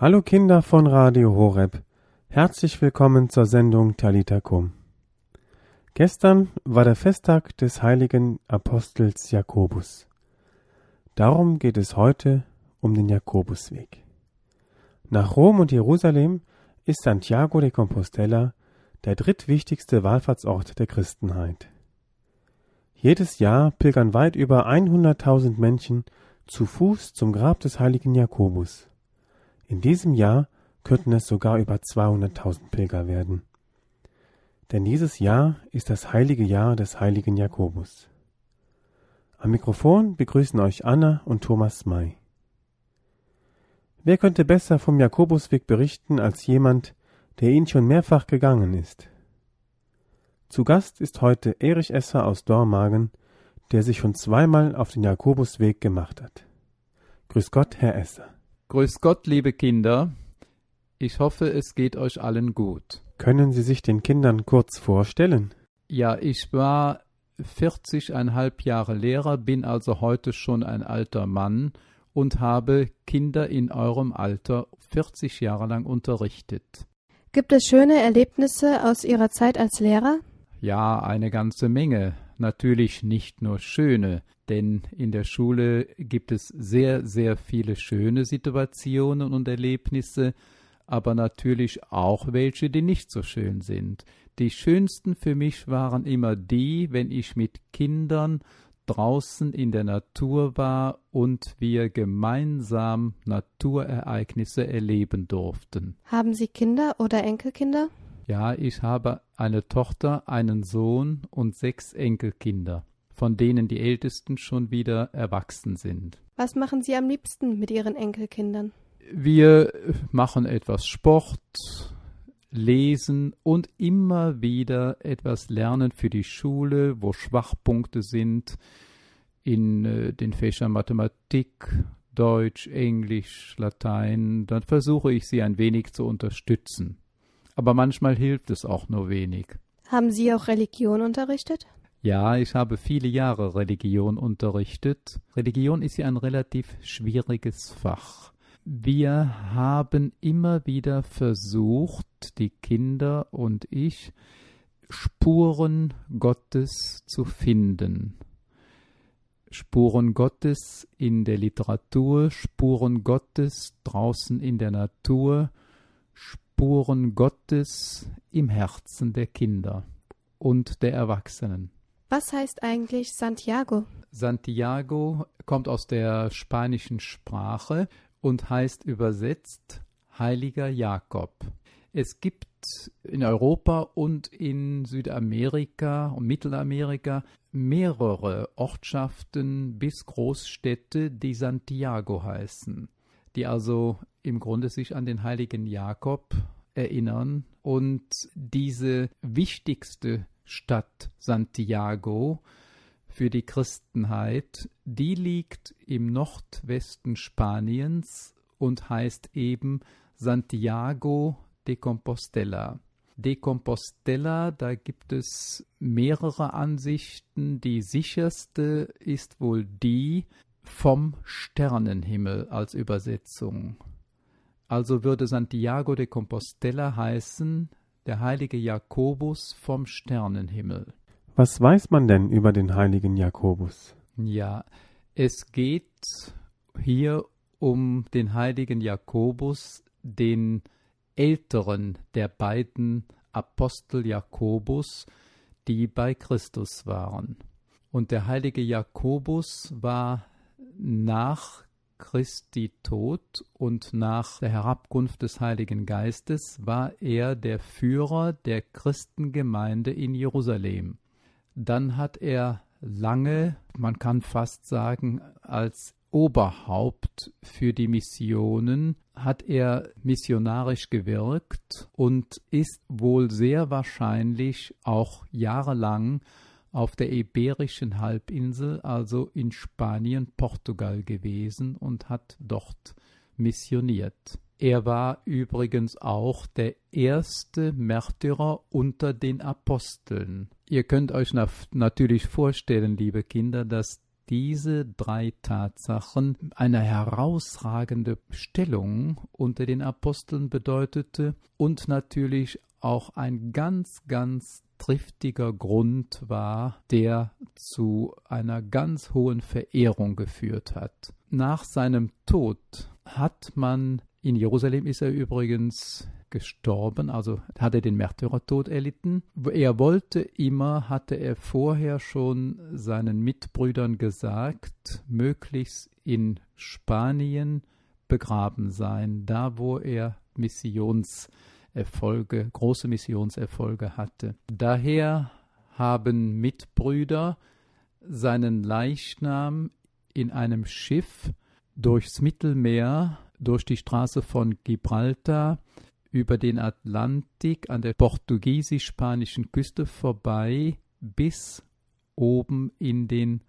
Hallo Kinder von Radio Horeb. Herzlich willkommen zur Sendung Talita Kum. Gestern war der Festtag des heiligen Apostels Jakobus. Darum geht es heute um den Jakobusweg. Nach Rom und Jerusalem ist Santiago de Compostela der drittwichtigste Wallfahrtsort der Christenheit. Jedes Jahr pilgern weit über 100.000 Menschen zu Fuß zum Grab des heiligen Jakobus. In diesem Jahr könnten es sogar über 200.000 Pilger werden. Denn dieses Jahr ist das heilige Jahr des heiligen Jakobus. Am Mikrofon begrüßen euch Anna und Thomas May. Wer könnte besser vom Jakobusweg berichten als jemand, der ihn schon mehrfach gegangen ist? Zu Gast ist heute Erich Esser aus Dormagen, der sich schon zweimal auf den Jakobusweg gemacht hat. Grüß Gott, Herr Esser. Grüß Gott, liebe Kinder. Ich hoffe, es geht euch allen gut. Können Sie sich den Kindern kurz vorstellen? Ja, ich war 40,5 Jahre Lehrer, bin also heute schon ein alter Mann und habe Kinder in eurem Alter 40 Jahre lang unterrichtet. Gibt es schöne Erlebnisse aus Ihrer Zeit als Lehrer? Ja, eine ganze Menge. Natürlich nicht nur schöne, denn in der Schule gibt es sehr, sehr viele schöne Situationen und Erlebnisse, aber natürlich auch welche, die nicht so schön sind. Die schönsten für mich waren immer die, wenn ich mit Kindern draußen in der Natur war und wir gemeinsam Naturereignisse erleben durften. Haben Sie Kinder oder Enkelkinder? Ja, ich habe eine Tochter, einen Sohn und sechs Enkelkinder, von denen die ältesten schon wieder erwachsen sind. Was machen Sie am liebsten mit Ihren Enkelkindern? Wir machen etwas Sport, lesen und immer wieder etwas lernen für die Schule, wo Schwachpunkte sind in äh, den Fächern Mathematik, Deutsch, Englisch, Latein. Dann versuche ich sie ein wenig zu unterstützen aber manchmal hilft es auch nur wenig. Haben Sie auch Religion unterrichtet? Ja, ich habe viele Jahre Religion unterrichtet. Religion ist ja ein relativ schwieriges Fach. Wir haben immer wieder versucht, die Kinder und ich, Spuren Gottes zu finden. Spuren Gottes in der Literatur, Spuren Gottes draußen in der Natur, Spuren Gottes im Herzen der Kinder und der Erwachsenen. Was heißt eigentlich Santiago? Santiago kommt aus der spanischen Sprache und heißt übersetzt Heiliger Jakob. Es gibt in Europa und in Südamerika und Mittelamerika mehrere Ortschaften bis Großstädte, die Santiago heißen, die also im Grunde sich an den heiligen Jakob erinnern und diese wichtigste Stadt Santiago für die Christenheit, die liegt im Nordwesten Spaniens und heißt eben Santiago de Compostela. De Compostela, da gibt es mehrere Ansichten. Die sicherste ist wohl die vom Sternenhimmel als Übersetzung. Also würde Santiago de Compostela heißen, der heilige Jakobus vom Sternenhimmel. Was weiß man denn über den heiligen Jakobus? Ja, es geht hier um den heiligen Jakobus, den älteren der beiden Apostel Jakobus, die bei Christus waren. Und der heilige Jakobus war nach Christi Tod und nach der Herabkunft des Heiligen Geistes war er der Führer der Christengemeinde in Jerusalem. Dann hat er lange, man kann fast sagen, als Oberhaupt für die Missionen hat er missionarisch gewirkt und ist wohl sehr wahrscheinlich auch jahrelang auf der Iberischen Halbinsel, also in Spanien, Portugal gewesen und hat dort missioniert. Er war übrigens auch der erste Märtyrer unter den Aposteln. Ihr könnt euch natürlich vorstellen, liebe Kinder, dass diese drei Tatsachen eine herausragende Stellung unter den Aposteln bedeutete und natürlich auch ein ganz, ganz triftiger Grund war, der zu einer ganz hohen Verehrung geführt hat. Nach seinem Tod hat man in Jerusalem ist er übrigens gestorben, also hat er den Märtyrertod erlitten. Er wollte immer, hatte er vorher schon seinen Mitbrüdern gesagt, möglichst in Spanien begraben sein, da wo er Missionserfolge, große Missionserfolge hatte. Daher haben Mitbrüder seinen Leichnam in einem Schiff durchs Mittelmeer, durch die Straße von Gibraltar, über den Atlantik an der portugiesisch-spanischen Küste vorbei bis oben in den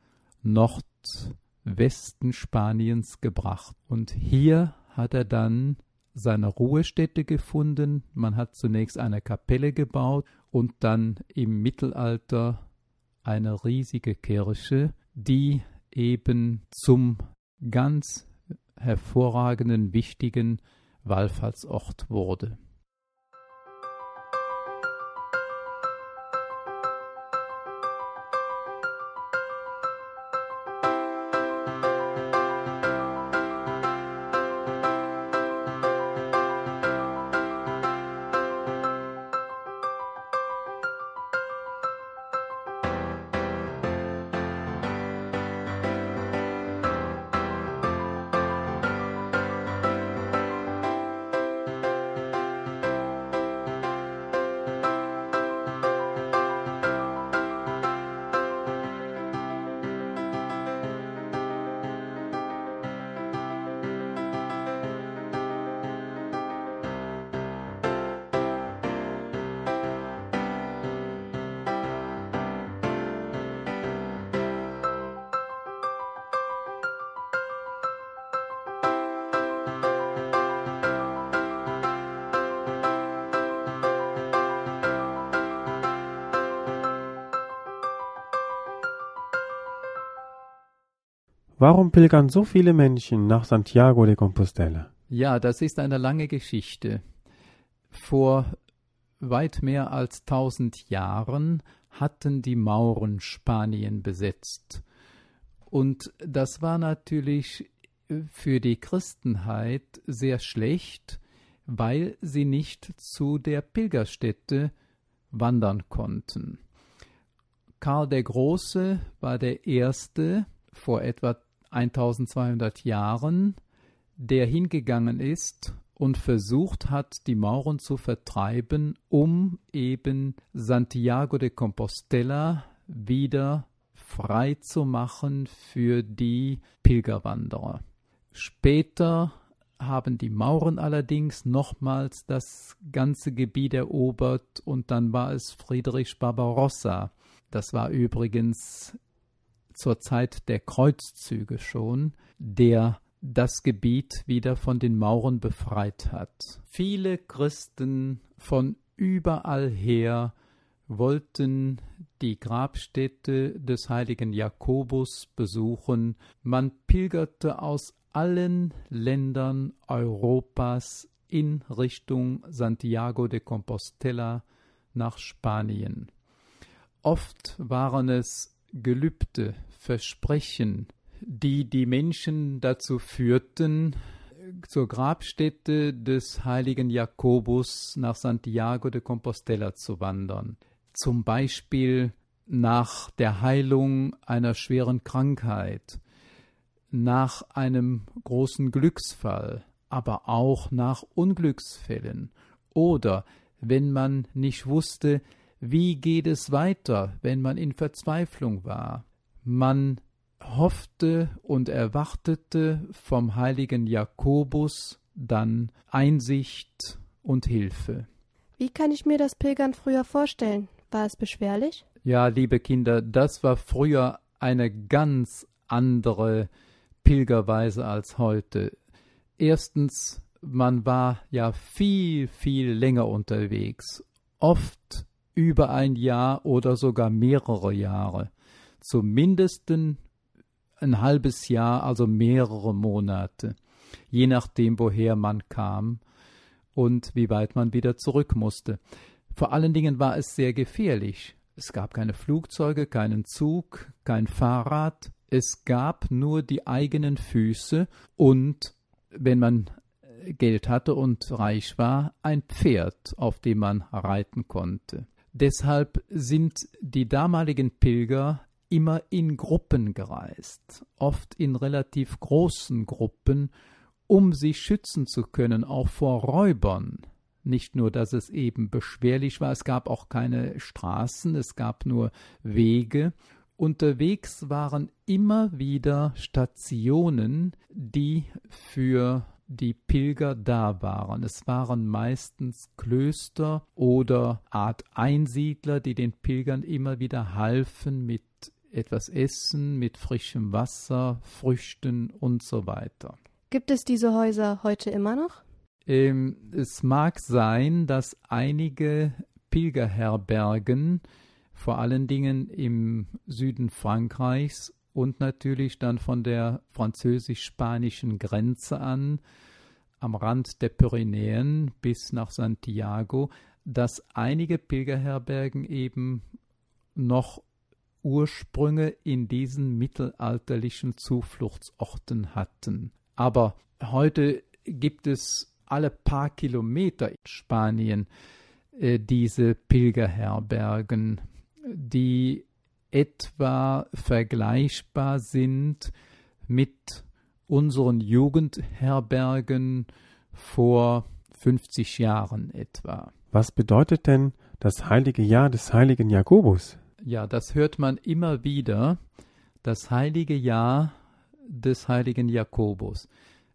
Nordwesten Spaniens gebracht. Und hier hat er dann seine Ruhestätte gefunden. Man hat zunächst eine Kapelle gebaut und dann im Mittelalter eine riesige Kirche, die eben zum ganz hervorragenden, wichtigen Wallfahrtsort wurde. Warum pilgern so viele Menschen nach Santiago de Compostela? Ja, das ist eine lange Geschichte. Vor weit mehr als tausend Jahren hatten die Mauren Spanien besetzt. Und das war natürlich für die Christenheit sehr schlecht, weil sie nicht zu der Pilgerstätte wandern konnten. Karl der Große war der Erste vor etwa 1200 Jahren, der hingegangen ist und versucht hat, die Mauren zu vertreiben, um eben Santiago de Compostela wieder frei zu machen für die Pilgerwanderer. Später haben die Mauren allerdings nochmals das ganze Gebiet erobert und dann war es Friedrich Barbarossa. Das war übrigens zur Zeit der Kreuzzüge schon, der das Gebiet wieder von den Mauren befreit hat. Viele Christen von überall her wollten die Grabstätte des heiligen Jakobus besuchen. Man pilgerte aus allen Ländern Europas in Richtung Santiago de Compostela nach Spanien. Oft waren es Gelübde, Versprechen, die die Menschen dazu führten, zur Grabstätte des heiligen Jakobus nach Santiago de Compostela zu wandern. Zum Beispiel nach der Heilung einer schweren Krankheit, nach einem großen Glücksfall, aber auch nach Unglücksfällen oder wenn man nicht wusste, wie geht es weiter, wenn man in Verzweiflung war. Man hoffte und erwartete vom heiligen Jakobus dann Einsicht und Hilfe. Wie kann ich mir das Pilgern früher vorstellen? War es beschwerlich? Ja, liebe Kinder, das war früher eine ganz andere Pilgerweise als heute. Erstens, man war ja viel, viel länger unterwegs, oft über ein Jahr oder sogar mehrere Jahre. Zumindest ein halbes Jahr, also mehrere Monate, je nachdem, woher man kam und wie weit man wieder zurück musste. Vor allen Dingen war es sehr gefährlich. Es gab keine Flugzeuge, keinen Zug, kein Fahrrad, es gab nur die eigenen Füße und, wenn man Geld hatte und reich war, ein Pferd, auf dem man reiten konnte. Deshalb sind die damaligen Pilger immer in Gruppen gereist, oft in relativ großen Gruppen, um sich schützen zu können, auch vor Räubern. Nicht nur, dass es eben beschwerlich war, es gab auch keine Straßen, es gab nur Wege. Unterwegs waren immer wieder Stationen, die für die Pilger da waren. Es waren meistens Klöster oder Art Einsiedler, die den Pilgern immer wieder halfen mit etwas Essen, mit frischem Wasser, Früchten und so weiter. Gibt es diese Häuser heute immer noch? Ähm, es mag sein, dass einige Pilgerherbergen, vor allen Dingen im Süden Frankreichs und natürlich dann von der französisch-spanischen Grenze an, am Rand der Pyrenäen bis nach Santiago, dass einige Pilgerherbergen eben noch Ursprünge in diesen mittelalterlichen Zufluchtsorten hatten. Aber heute gibt es alle paar Kilometer in Spanien äh, diese Pilgerherbergen, die etwa vergleichbar sind mit unseren Jugendherbergen vor 50 Jahren etwa. Was bedeutet denn das heilige Jahr des heiligen Jakobus? Ja, das hört man immer wieder, das heilige Jahr des heiligen Jakobus.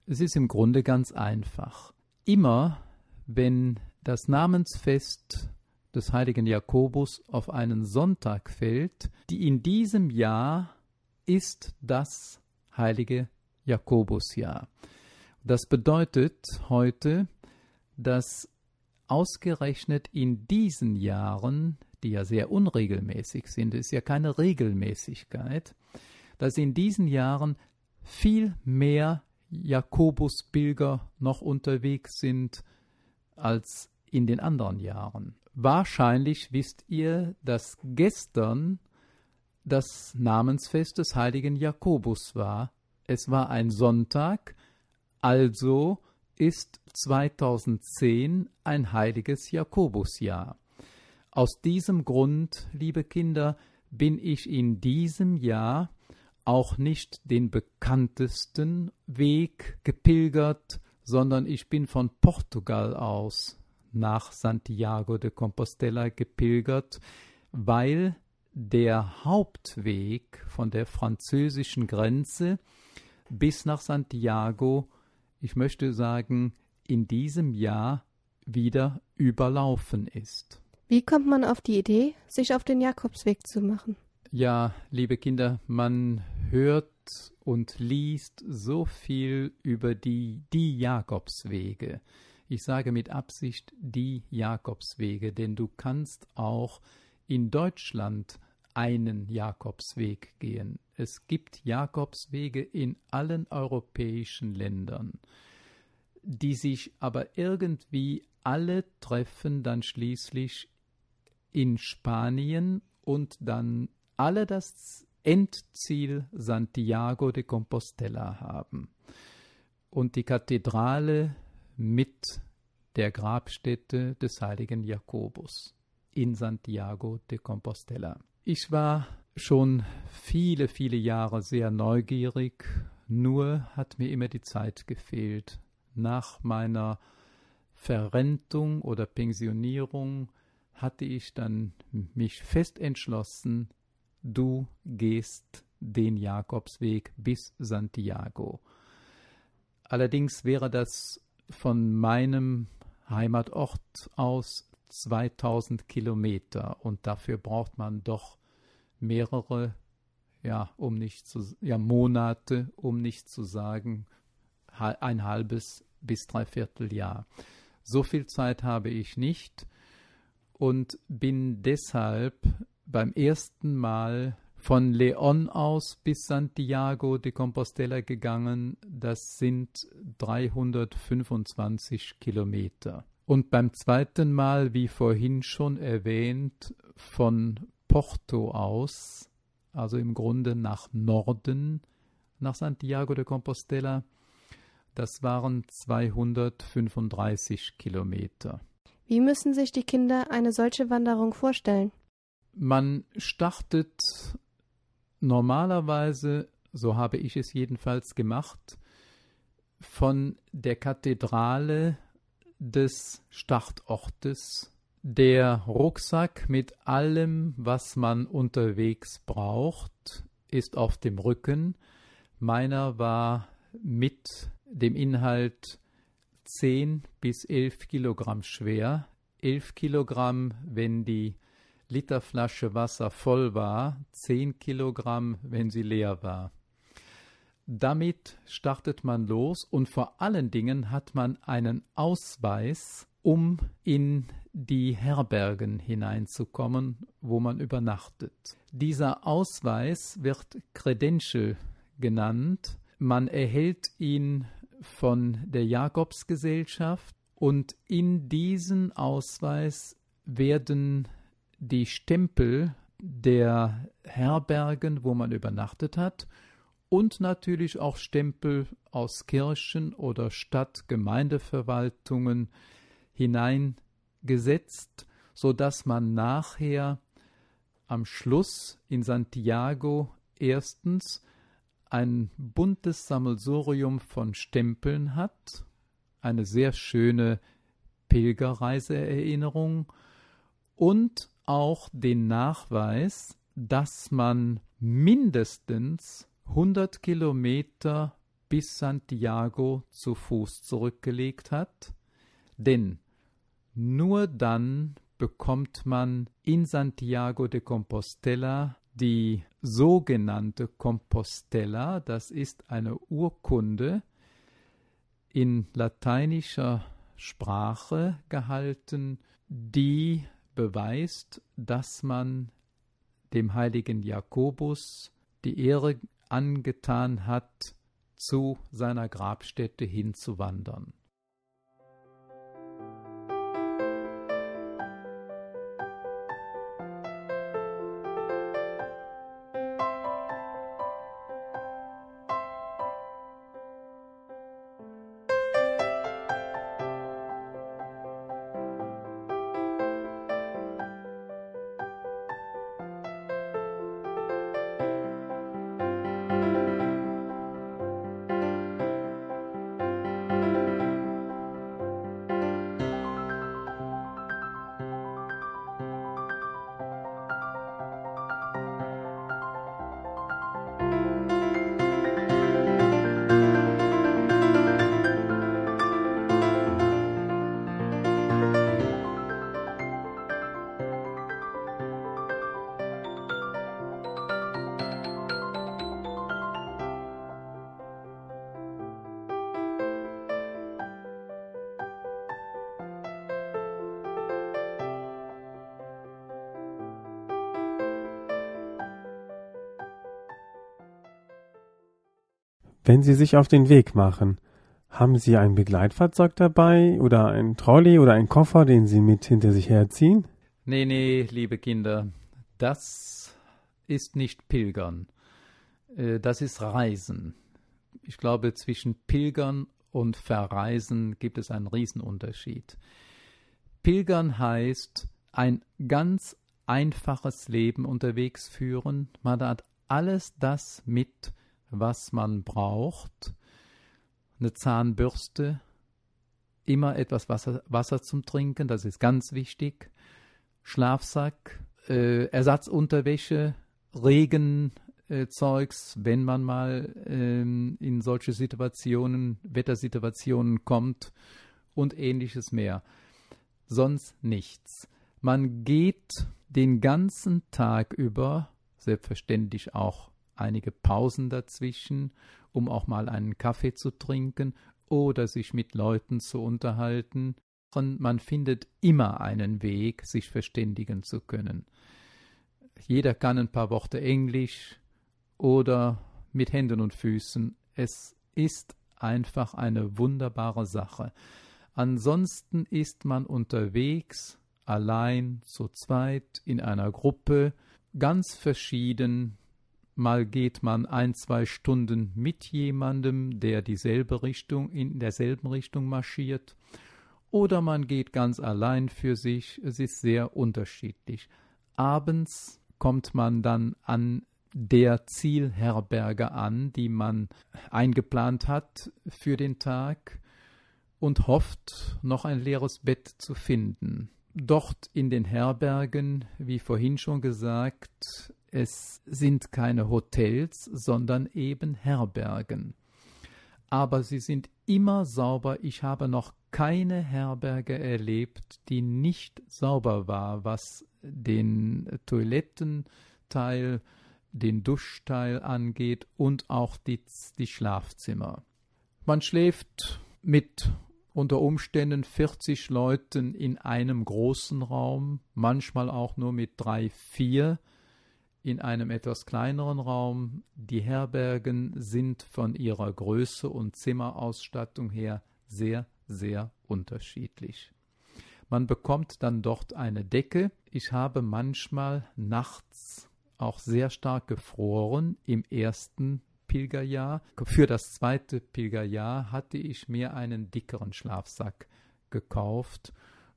Es ist im Grunde ganz einfach. Immer wenn das Namensfest des heiligen Jakobus auf einen Sonntag fällt, die in diesem Jahr ist das heilige Jakobusjahr. Das bedeutet heute, dass ausgerechnet in diesen Jahren, die ja sehr unregelmäßig sind, ist ja keine Regelmäßigkeit, dass in diesen Jahren viel mehr Jakobusbilger noch unterwegs sind als in den anderen Jahren. Wahrscheinlich wisst ihr, dass gestern das Namensfest des heiligen Jakobus war. Es war ein Sonntag, also ist 2010 ein heiliges Jakobusjahr. Aus diesem Grund, liebe Kinder, bin ich in diesem Jahr auch nicht den bekanntesten Weg gepilgert, sondern ich bin von Portugal aus nach Santiago de Compostela gepilgert, weil der Hauptweg von der französischen Grenze bis nach Santiago, ich möchte sagen, in diesem Jahr wieder überlaufen ist. Wie kommt man auf die Idee, sich auf den Jakobsweg zu machen? Ja, liebe Kinder, man hört und liest so viel über die, die Jakobswege. Ich sage mit Absicht die Jakobswege, denn du kannst auch in Deutschland einen Jakobsweg gehen. Es gibt Jakobswege in allen europäischen Ländern, die sich aber irgendwie alle treffen dann schließlich in Spanien und dann alle das Endziel Santiago de Compostela haben. Und die Kathedrale mit der Grabstätte des heiligen Jakobus in Santiago de Compostela. Ich war schon viele, viele Jahre sehr neugierig, nur hat mir immer die Zeit gefehlt. Nach meiner Verrentung oder Pensionierung hatte ich dann mich fest entschlossen, du gehst den Jakobsweg bis Santiago. Allerdings wäre das von meinem Heimatort aus 2000 Kilometer und dafür braucht man doch mehrere, ja, um nicht zu, ja, Monate, um nicht zu sagen, ein halbes bis dreiviertel Jahr. So viel Zeit habe ich nicht und bin deshalb beim ersten Mal von Leon aus bis Santiago de Compostela gegangen. Das sind 325 Kilometer. Und beim zweiten Mal, wie vorhin schon erwähnt, von Porto aus, also im Grunde nach Norden, nach Santiago de Compostela, das waren 235 Kilometer. Wie müssen sich die Kinder eine solche Wanderung vorstellen? Man startet normalerweise, so habe ich es jedenfalls gemacht, von der Kathedrale des Startortes. Der Rucksack mit allem, was man unterwegs braucht, ist auf dem Rücken. Meiner war mit dem Inhalt 10 bis 11 Kilogramm schwer. 11 Kilogramm, wenn die Literflasche Wasser voll war, 10 Kilogramm, wenn sie leer war. Damit startet man los und vor allen Dingen hat man einen Ausweis, um in die Herbergen hineinzukommen, wo man übernachtet. Dieser Ausweis wird Credential genannt. Man erhält ihn von der Jakobsgesellschaft und in diesen Ausweis werden die Stempel der Herbergen, wo man übernachtet hat, und natürlich auch Stempel aus Kirchen oder Stadtgemeindeverwaltungen hineingesetzt, so dass man nachher am Schluss in Santiago erstens ein buntes Sammelsurium von Stempeln hat, eine sehr schöne Pilgerreiseerinnerung und auch den Nachweis, dass man mindestens 100 Kilometer bis Santiago zu Fuß zurückgelegt hat, denn nur dann bekommt man in Santiago de Compostela die sogenannte Compostela, das ist eine Urkunde in lateinischer Sprache gehalten, die beweist, dass man dem heiligen Jakobus die Ehre angetan hat, zu seiner Grabstätte hinzuwandern. Wenn Sie sich auf den Weg machen, haben Sie ein Begleitfahrzeug dabei oder ein Trolley oder einen Koffer, den Sie mit hinter sich herziehen? Nee, nee, liebe Kinder, das ist nicht Pilgern. Äh, das ist Reisen. Ich glaube, zwischen Pilgern und Verreisen gibt es einen Riesenunterschied. Pilgern heißt ein ganz einfaches Leben unterwegs führen. Man hat alles das mit, was man braucht. Eine Zahnbürste, immer etwas Wasser, Wasser zum Trinken, das ist ganz wichtig. Schlafsack, äh, Ersatzunterwäsche, Regenzeugs, äh, wenn man mal ähm, in solche Situationen, Wettersituationen kommt und ähnliches mehr. Sonst nichts. Man geht den ganzen Tag über, selbstverständlich auch einige Pausen dazwischen, um auch mal einen Kaffee zu trinken oder sich mit Leuten zu unterhalten. Und man findet immer einen Weg, sich verständigen zu können. jeder kann ein paar Worte Englisch oder mit Händen und Füßen. Es ist einfach eine wunderbare Sache. Ansonsten ist man unterwegs, allein, zu zweit, in einer Gruppe, ganz verschieden. Mal geht man ein, zwei Stunden mit jemandem, der dieselbe Richtung, in derselben Richtung marschiert, oder man geht ganz allein für sich. Es ist sehr unterschiedlich. Abends kommt man dann an der Zielherberge an, die man eingeplant hat für den Tag und hofft, noch ein leeres Bett zu finden. Dort in den Herbergen, wie vorhin schon gesagt, es sind keine Hotels, sondern eben Herbergen. Aber sie sind immer sauber. Ich habe noch keine Herberge erlebt, die nicht sauber war, was den Toilettenteil, den Duschteil angeht und auch die, die Schlafzimmer. Man schläft mit unter Umständen 40 Leuten in einem großen Raum, manchmal auch nur mit drei, vier in einem etwas kleineren Raum. Die Herbergen sind von ihrer Größe und Zimmerausstattung her sehr, sehr unterschiedlich. Man bekommt dann dort eine Decke. Ich habe manchmal nachts auch sehr stark gefroren im ersten Pilgerjahr. Für das zweite Pilgerjahr hatte ich mir einen dickeren Schlafsack gekauft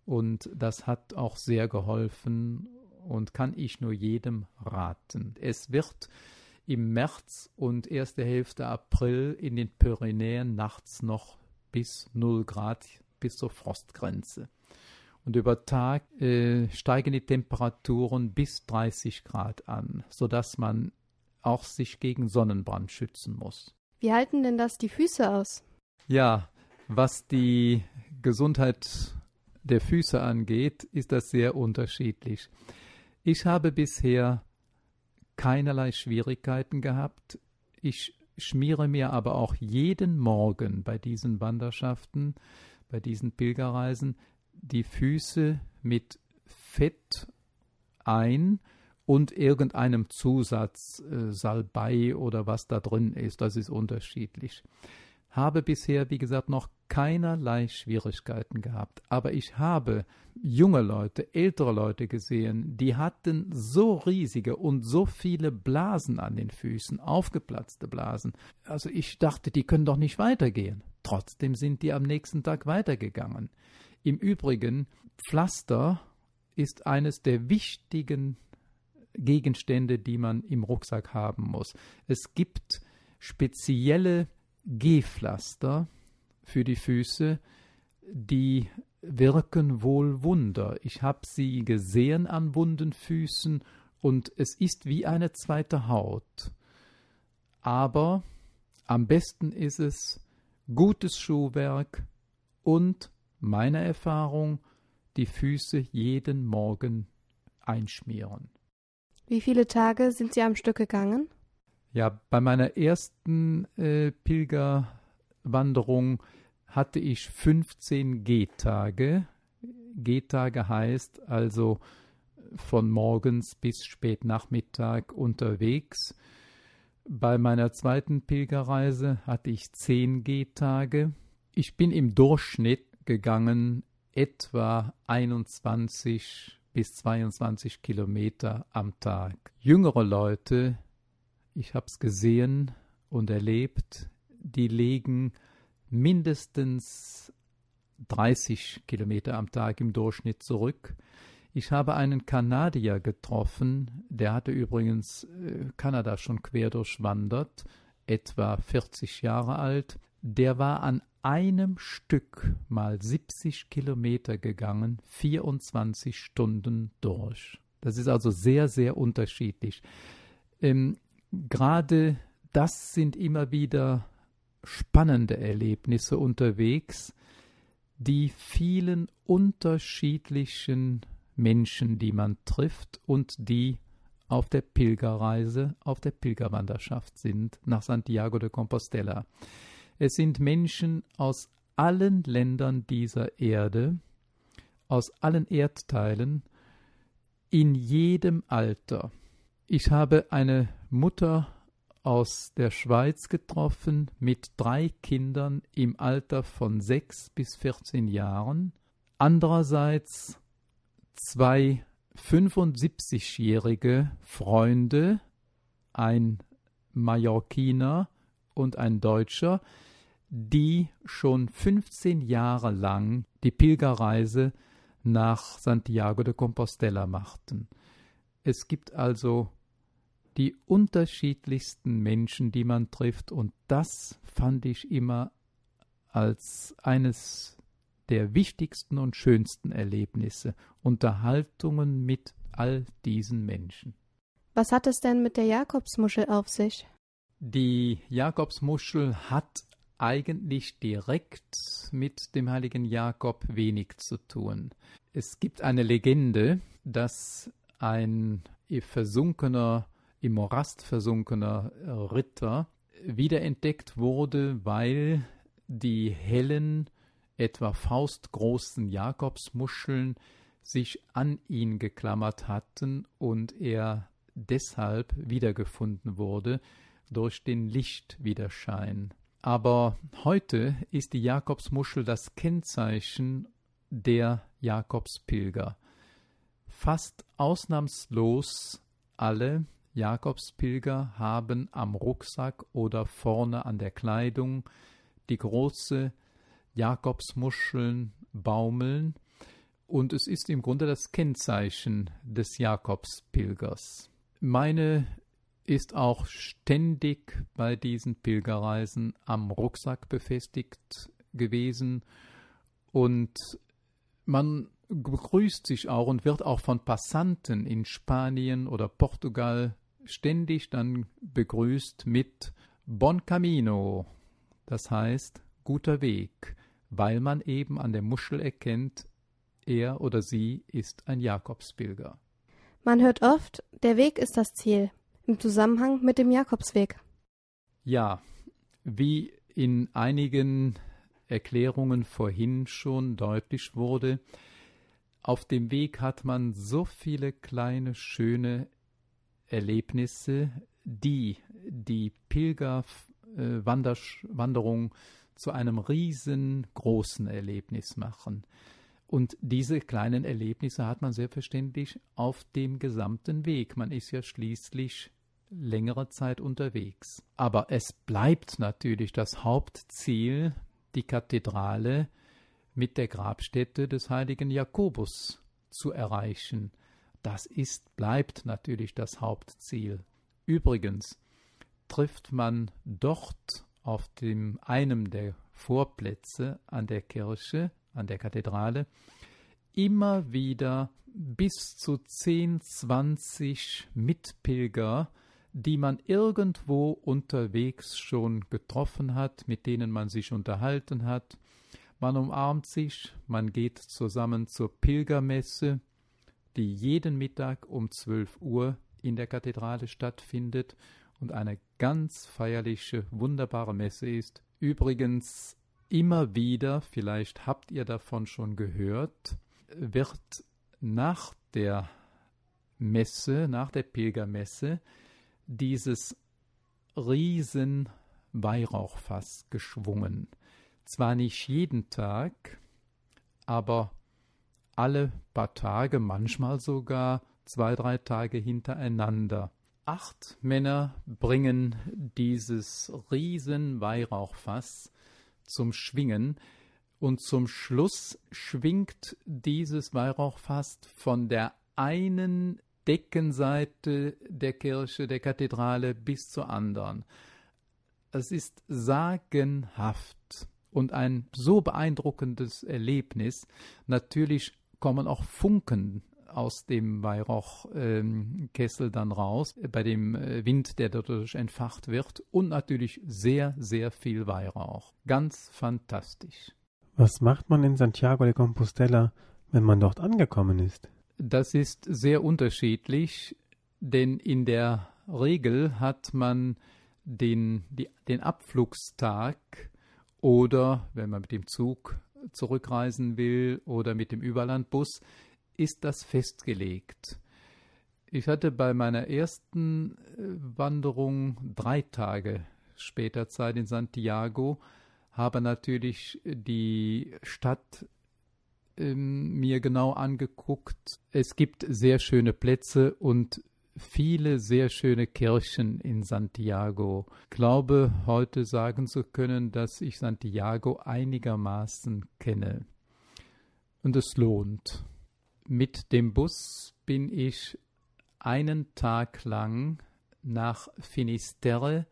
und das hat auch sehr geholfen und kann ich nur jedem raten. Es wird im März und erste Hälfte April in den Pyrenäen nachts noch bis 0 Grad, bis zur Frostgrenze. Und über Tag äh, steigen die Temperaturen bis 30 Grad an, sodass man auch sich gegen Sonnenbrand schützen muss. Wie halten denn das die Füße aus? Ja, was die Gesundheit der Füße angeht, ist das sehr unterschiedlich. Ich habe bisher keinerlei Schwierigkeiten gehabt. Ich schmiere mir aber auch jeden Morgen bei diesen Wanderschaften, bei diesen Pilgerreisen die Füße mit Fett ein und irgendeinem Zusatz, äh, Salbei oder was da drin ist, das ist unterschiedlich. Habe bisher, wie gesagt, noch keinerlei Schwierigkeiten gehabt. Aber ich habe junge Leute, ältere Leute gesehen, die hatten so riesige und so viele Blasen an den Füßen, aufgeplatzte Blasen. Also ich dachte, die können doch nicht weitergehen. Trotzdem sind die am nächsten Tag weitergegangen. Im Übrigen, Pflaster ist eines der wichtigen Gegenstände, die man im Rucksack haben muss. Es gibt spezielle Gehpflaster für die Füße, die wirken wohl Wunder. Ich habe sie gesehen an wunden Füßen und es ist wie eine zweite Haut. Aber am besten ist es gutes Schuhwerk und meiner Erfahrung die Füße jeden Morgen einschmieren. Wie viele Tage sind Sie am Stück gegangen? Ja, bei meiner ersten äh, Pilgerwanderung hatte ich 15 Gehtage. Gehtage heißt also von morgens bis spät Nachmittag unterwegs. Bei meiner zweiten Pilgerreise hatte ich 10 Gehtage. Ich bin im Durchschnitt gegangen etwa 21 bis 22 Kilometer am Tag. Jüngere Leute, ich habe es gesehen und erlebt, die legen mindestens 30 Kilometer am Tag im Durchschnitt zurück. Ich habe einen Kanadier getroffen, der hatte übrigens äh, Kanada schon quer durchwandert, etwa 40 Jahre alt. Der war an einem Stück mal 70 Kilometer gegangen, 24 Stunden durch. Das ist also sehr, sehr unterschiedlich. Ähm, Gerade das sind immer wieder spannende Erlebnisse unterwegs, die vielen unterschiedlichen Menschen, die man trifft und die auf der Pilgerreise, auf der Pilgerwanderschaft sind nach Santiago de Compostela. Es sind Menschen aus allen Ländern dieser Erde, aus allen Erdteilen, in jedem Alter. Ich habe eine Mutter aus der Schweiz getroffen mit drei Kindern im Alter von sechs bis 14 Jahren. Andererseits zwei 75-jährige Freunde, ein Mallorquiner und ein Deutscher, die schon 15 Jahre lang die Pilgerreise nach Santiago de Compostela machten. Es gibt also die unterschiedlichsten Menschen, die man trifft, und das fand ich immer als eines der wichtigsten und schönsten Erlebnisse, Unterhaltungen mit all diesen Menschen. Was hat es denn mit der Jakobsmuschel auf sich? Die Jakobsmuschel hat eigentlich direkt mit dem heiligen Jakob wenig zu tun. Es gibt eine Legende, dass ein versunkener, im Morast versunkener Ritter wiederentdeckt wurde, weil die hellen, etwa faustgroßen Jakobsmuscheln sich an ihn geklammert hatten und er deshalb wiedergefunden wurde durch den Lichtwiderschein. Aber heute ist die Jakobsmuschel das Kennzeichen der Jakobspilger. Fast ausnahmslos alle Jakobspilger haben am Rucksack oder vorne an der Kleidung die große Jakobsmuscheln baumeln und es ist im Grunde das Kennzeichen des Jakobspilgers. Meine ist auch ständig bei diesen Pilgerreisen am Rucksack befestigt gewesen und man begrüßt sich auch und wird auch von Passanten in Spanien oder Portugal ständig dann begrüßt mit Bon Camino, das heißt guter Weg, weil man eben an der Muschel erkennt, er oder sie ist ein Jakobspilger. Man hört oft, der Weg ist das Ziel im Zusammenhang mit dem Jakobsweg. Ja, wie in einigen Erklärungen vorhin schon deutlich wurde, auf dem Weg hat man so viele kleine, schöne Erlebnisse, die die Pilgerwanderung zu einem riesengroßen Erlebnis machen. Und diese kleinen Erlebnisse hat man selbstverständlich auf dem gesamten Weg. Man ist ja schließlich längere Zeit unterwegs. Aber es bleibt natürlich das Hauptziel, die Kathedrale mit der Grabstätte des heiligen Jakobus zu erreichen. Das ist, bleibt natürlich das Hauptziel. Übrigens trifft man dort auf dem einem der Vorplätze an der Kirche, an der Kathedrale, immer wieder bis zu 10, 20 Mitpilger, die man irgendwo unterwegs schon getroffen hat, mit denen man sich unterhalten hat. Man umarmt sich, man geht zusammen zur Pilgermesse, die jeden Mittag um 12 Uhr in der Kathedrale stattfindet und eine ganz feierliche, wunderbare Messe ist. Übrigens immer wieder, vielleicht habt ihr davon schon gehört, wird nach der Messe, nach der Pilgermesse, dieses riesen Weihrauchfass geschwungen. Zwar nicht jeden Tag, aber alle paar Tage, manchmal sogar zwei, drei Tage hintereinander. Acht Männer bringen dieses riesen Weihrauchfass zum Schwingen und zum Schluss schwingt dieses Weihrauchfass von der einen Deckenseite der Kirche, der Kathedrale bis zur anderen. Es ist sagenhaft und ein so beeindruckendes Erlebnis. Natürlich kommen auch Funken aus dem Weihrauchkessel ähm, dann raus, bei dem äh, Wind, der dadurch entfacht wird und natürlich sehr, sehr viel Weihrauch. Ganz fantastisch. Was macht man in Santiago de Compostela, wenn man dort angekommen ist? Das ist sehr unterschiedlich, denn in der Regel hat man den, die, den Abflugstag oder, wenn man mit dem Zug zurückreisen will oder mit dem Überlandbus, ist das festgelegt. Ich hatte bei meiner ersten äh, Wanderung drei Tage später Zeit in Santiago, habe natürlich die Stadt ähm, mir genau angeguckt. Es gibt sehr schöne Plätze und viele sehr schöne Kirchen in Santiago. Ich glaube, heute sagen zu können, dass ich Santiago einigermaßen kenne. Und es lohnt. Mit dem Bus bin ich einen Tag lang nach Finisterre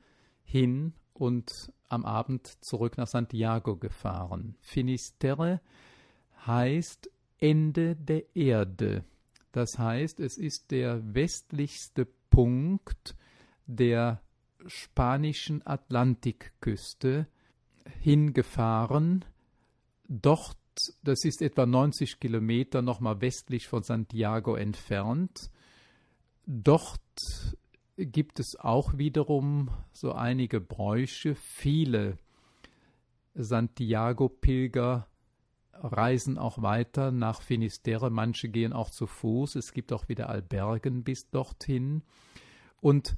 hin und am Abend zurück nach Santiago gefahren. Finisterre heißt Ende der Erde. Das heißt, es ist der westlichste Punkt der spanischen Atlantikküste hingefahren. Dort, das ist etwa 90 Kilometer nochmal westlich von Santiago entfernt. Dort gibt es auch wiederum so einige Bräuche. Viele Santiago-Pilger reisen auch weiter nach Finisterre. Manche gehen auch zu Fuß. Es gibt auch wieder Albergen bis dorthin. Und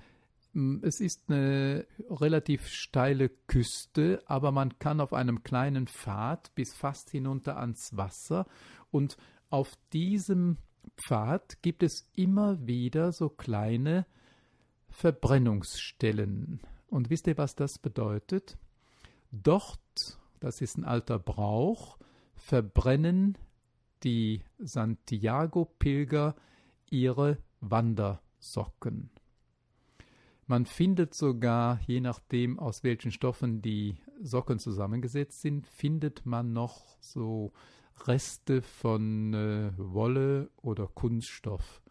hm, es ist eine relativ steile Küste, aber man kann auf einem kleinen Pfad bis fast hinunter ans Wasser. Und auf diesem Pfad gibt es immer wieder so kleine Verbrennungsstellen. Und wisst ihr, was das bedeutet? Dort, das ist ein alter Brauch, verbrennen die Santiago-Pilger ihre Wandersocken. Man findet sogar, je nachdem aus welchen Stoffen die Socken zusammengesetzt sind, findet man noch so Reste von äh, Wolle oder Kunststoff.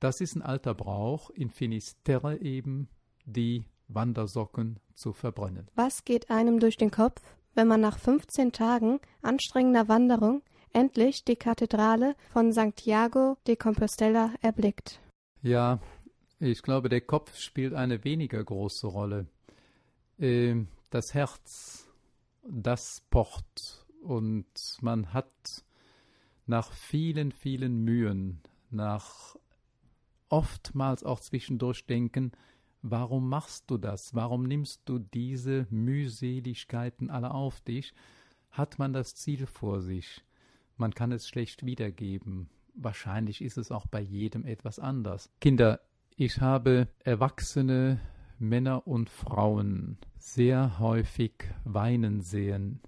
Das ist ein alter Brauch, in Finisterre eben die Wandersocken zu verbrennen. Was geht einem durch den Kopf, wenn man nach 15 Tagen anstrengender Wanderung endlich die Kathedrale von Santiago de Compostela erblickt. Ja, ich glaube, der Kopf spielt eine weniger große Rolle. Ähm, das Herz, das pocht und man hat nach vielen, vielen Mühen, nach oftmals auch zwischendurch denken, Warum machst du das? Warum nimmst du diese Mühseligkeiten alle auf dich? Hat man das Ziel vor sich? Man kann es schlecht wiedergeben. Wahrscheinlich ist es auch bei jedem etwas anders. Kinder, ich habe erwachsene Männer und Frauen sehr häufig weinen sehen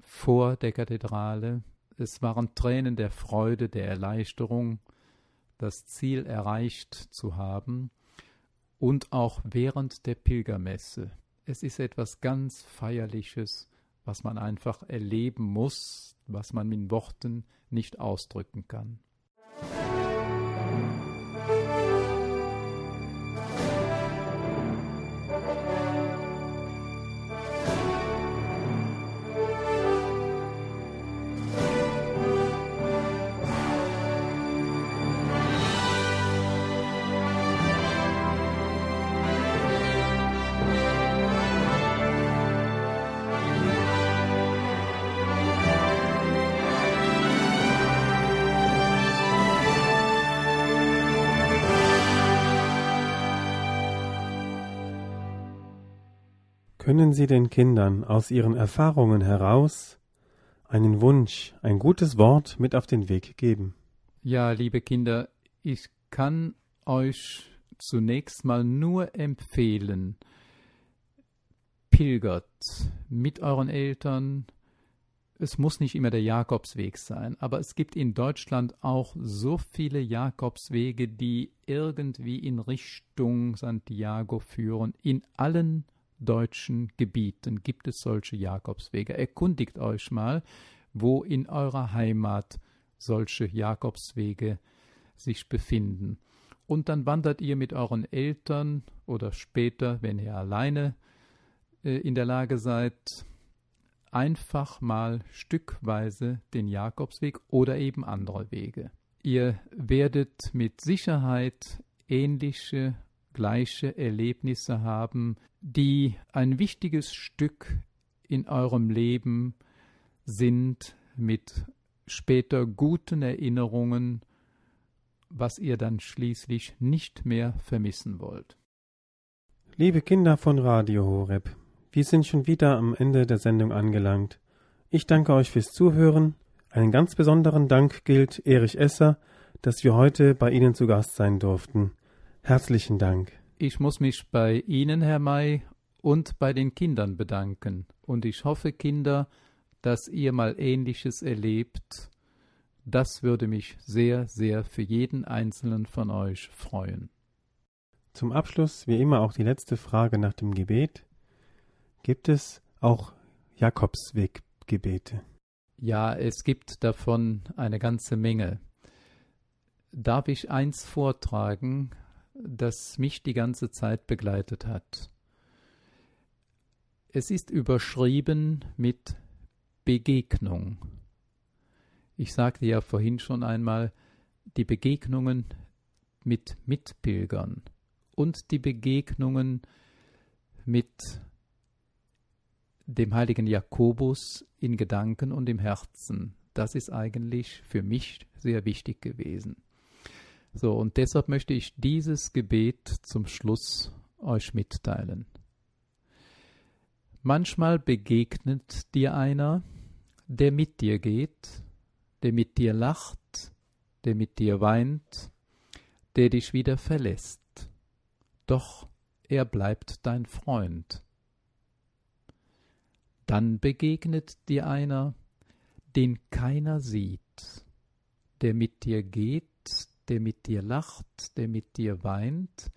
vor der Kathedrale. Es waren Tränen der Freude, der Erleichterung, das Ziel erreicht zu haben und auch während der Pilgermesse. Es ist etwas ganz Feierliches, was man einfach erleben muss, was man mit Worten nicht ausdrücken kann. Können Sie den Kindern aus ihren Erfahrungen heraus einen Wunsch, ein gutes Wort mit auf den Weg geben? Ja, liebe Kinder, ich kann euch zunächst mal nur empfehlen, pilgert mit euren Eltern. Es muss nicht immer der Jakobsweg sein, aber es gibt in Deutschland auch so viele Jakobswege, die irgendwie in Richtung Santiago führen, in allen deutschen Gebieten gibt es solche Jakobswege. Erkundigt euch mal, wo in eurer Heimat solche Jakobswege sich befinden. Und dann wandert ihr mit euren Eltern oder später, wenn ihr alleine äh, in der Lage seid, einfach mal stückweise den Jakobsweg oder eben andere Wege. Ihr werdet mit Sicherheit ähnliche gleiche Erlebnisse haben, die ein wichtiges Stück in eurem Leben sind mit später guten Erinnerungen was ihr dann schließlich nicht mehr vermissen wollt. Liebe Kinder von Radio Horeb, wir sind schon wieder am Ende der Sendung angelangt. Ich danke euch fürs Zuhören. Einen ganz besonderen Dank gilt Erich Esser, dass wir heute bei Ihnen zu Gast sein durften. Herzlichen Dank. Ich muss mich bei Ihnen, Herr May, und bei den Kindern bedanken. Und ich hoffe, Kinder, dass ihr mal Ähnliches erlebt. Das würde mich sehr, sehr für jeden einzelnen von euch freuen. Zum Abschluss wie immer auch die letzte Frage nach dem Gebet. Gibt es auch Jakobsweggebete? Ja, es gibt davon eine ganze Menge. Darf ich eins vortragen, das mich die ganze Zeit begleitet hat? Es ist überschrieben mit Begegnung. Ich sagte ja vorhin schon einmal, die Begegnungen mit Mitpilgern und die Begegnungen mit dem heiligen Jakobus in Gedanken und im Herzen. Das ist eigentlich für mich sehr wichtig gewesen. So, und deshalb möchte ich dieses Gebet zum Schluss euch mitteilen. Manchmal begegnet dir einer, der mit dir geht, der mit dir lacht, der mit dir weint, der dich wieder verlässt. Doch er bleibt dein Freund. Dann begegnet dir einer, den keiner sieht, der mit dir geht, der mit dir lacht, der mit dir weint,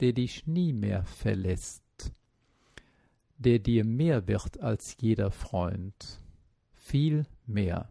der dich nie mehr verlässt der dir mehr wird als jeder Freund, viel mehr.